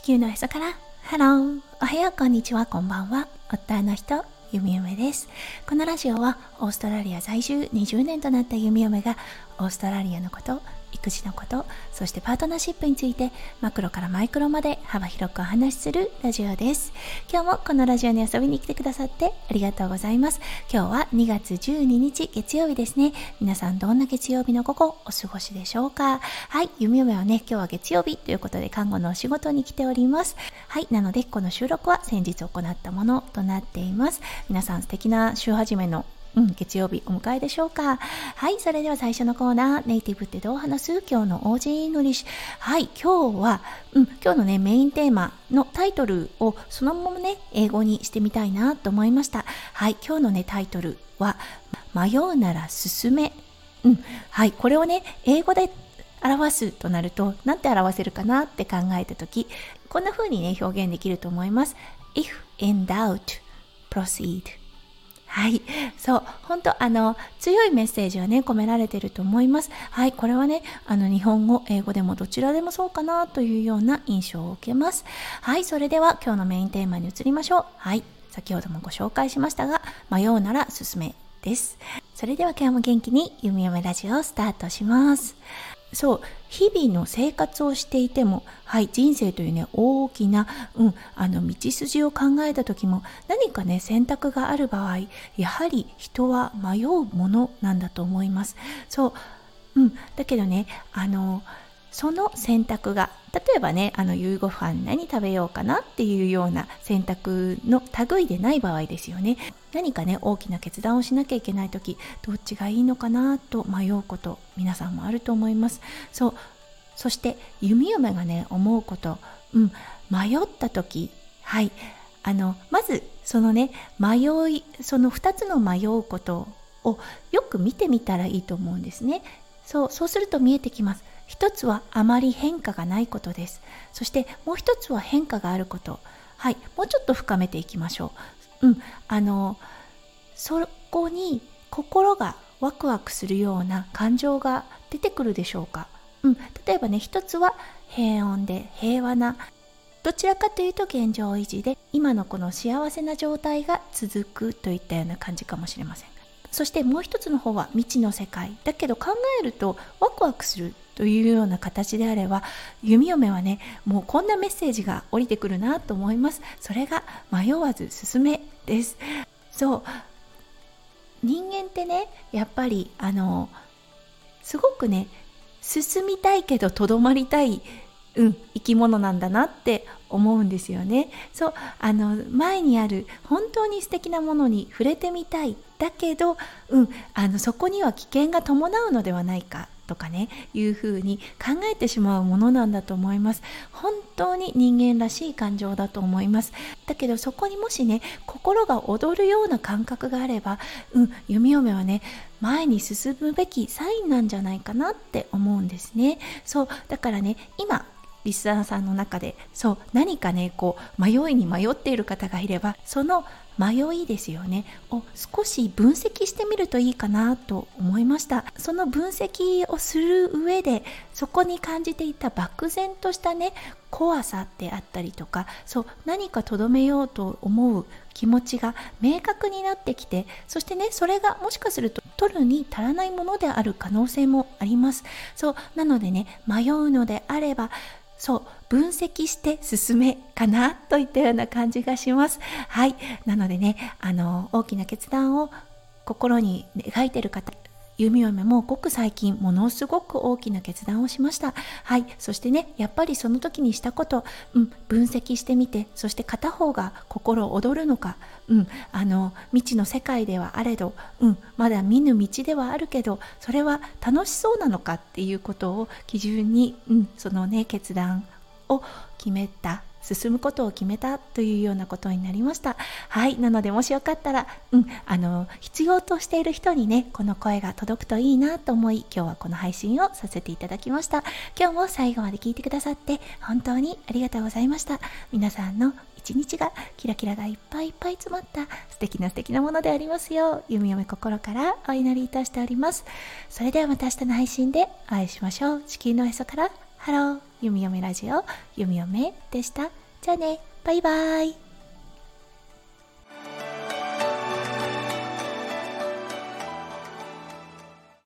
地球のへそから。ハローおはようこんにちは。こんばんは。夫の人ゆみゆめです。このラジオはオーストラリア在住20年となったゆみゆめがオーストラリアのこと育児のことそしてパートナーシップについてマクロからマイクロまで幅広くお話しするラジオです。今日もこのラジオに遊びに来てくださってありがとうございます。今日は2月12日月曜日ですね。皆さんどんな月曜日の午後お過ごしでしょうか？はい弓嫁はね今日は月曜日ということで看護のお仕事に来ております。はいなのでこの収録は先日行ったものとなっています。皆さん素敵な週始めのうん、月曜日お迎えでしょうか？はい、それでは最初のコーナー、ネイティブってどう話す？今日の Aussie English。はい、今日は、うん、今日のね、メインテーマのタイトルをそのままね、英語にしてみたいなと思いました。はい、今日のね、タイトルは、迷うなら進め。うん、はい、これをね、英語で表すとなると、なんて表せるかなって考えたとき、こんな風にね、表現できると思います。If in doubt, proceed. はい。そう。本当あの、強いメッセージはね、込められてると思います。はい。これはね、あの、日本語、英語でもどちらでもそうかなというような印象を受けます。はい。それでは、今日のメインテーマに移りましょう。はい。先ほどもご紹介しましたが、迷うなら進めです。それでは今日も元気に、ゆみよめラジオをスタートします。そう日々の生活をしていても、はい、人生というね大きな、うん、あの道筋を考えた時も何かね選択がある場合やはり人は迷うものなんだと思います。そう、うん、だけどねあのその選択が例えばねあの夕ご飯何食べようかなっていうような選択の類でない場合ですよね。何かね大きな決断をしなきゃいけない時どっちがいいのかなと迷うこと皆さんもあると思います。そうそして弓嫁がね思うこと。うん迷った時。はい。あのまずそのね迷いその2つの迷うことをよく見てみたらいいと思うんですね。そうそうすると見えてきます。一つはあまり変化がないことです。そしてもう一つは変化があること。はい。もうちょっと深めていきましょう。うん。あのそこに心がワクワクするような感情が出てくるでしょうか。うん。例えばね一つは平穏で平和などちらかというと現状維持で今のこの幸せな状態が続くといったような感じかもしれません。そしてもう一つの方は未知の世界。だけど考えるとワクワクするというような形であれば弓嫁はねもうこんなメッセージが降りてくるなと思います。それが迷わず進めです。そう。人間ってねやっぱりあのすごくね進みたいけどとどまりたいうん、生き物なんだなって思うんですよね。そう。あの前にある本当に素敵なものに触れてみたいだけど、うん、あのそこには危険が伴うのではないか。とかねいうふうに考えてしまうものなんだと思います。本当に人間らしい感情だと思います。だけどそこにもしね心が躍るような感覚があればうん弓嫁はね前に進むべきサインなんじゃないかなって思うんですね。そうだからね今リスナーさんの中でそう何かねこう迷いに迷っている方がいればその迷いですよねを少し分析してみるといいかなと思いました。その分析をする上でそこに感じていた漠然としたね怖さであったりとかそう何かとどめようと思う気持ちが明確になってきてそしてねそれがもしかすると取るに足らないものである可能性もあります。そうなのでね迷うのであればそう分析して進めかなといったような感じがします。はい。なのでねあの大きな決断を心に描いてる方弓嫁もごく最近ものすごく大きな決断をしました。はい。そしてねやっぱりその時にしたこと、うん、分析してみてそして片方が心躍るのか、うん、あの未知の世界ではあれど、うん、まだ見ぬ道ではあるけどそれは楽しそうなのかっていうことを基準に、うん、そのね決断を決めた進むことを決めたというようなことになりました。はい。なのでもしよかったらうん。あの必要としている人にねこの声が届くといいなと思い今日はこの配信をさせていただきました。今日も最後まで聞いてくださって本当にありがとうございました。皆さんの一日がキラキラがいっぱいいっぱい詰まった素敵な素敵なものでありますよう弓嫁心からお祈りいたしております。それではまた明日の配信でお会いしましょう。地球のへそからハロー、ゆみよめラジオ、ゆみよめでした。じゃあね、バイバイ。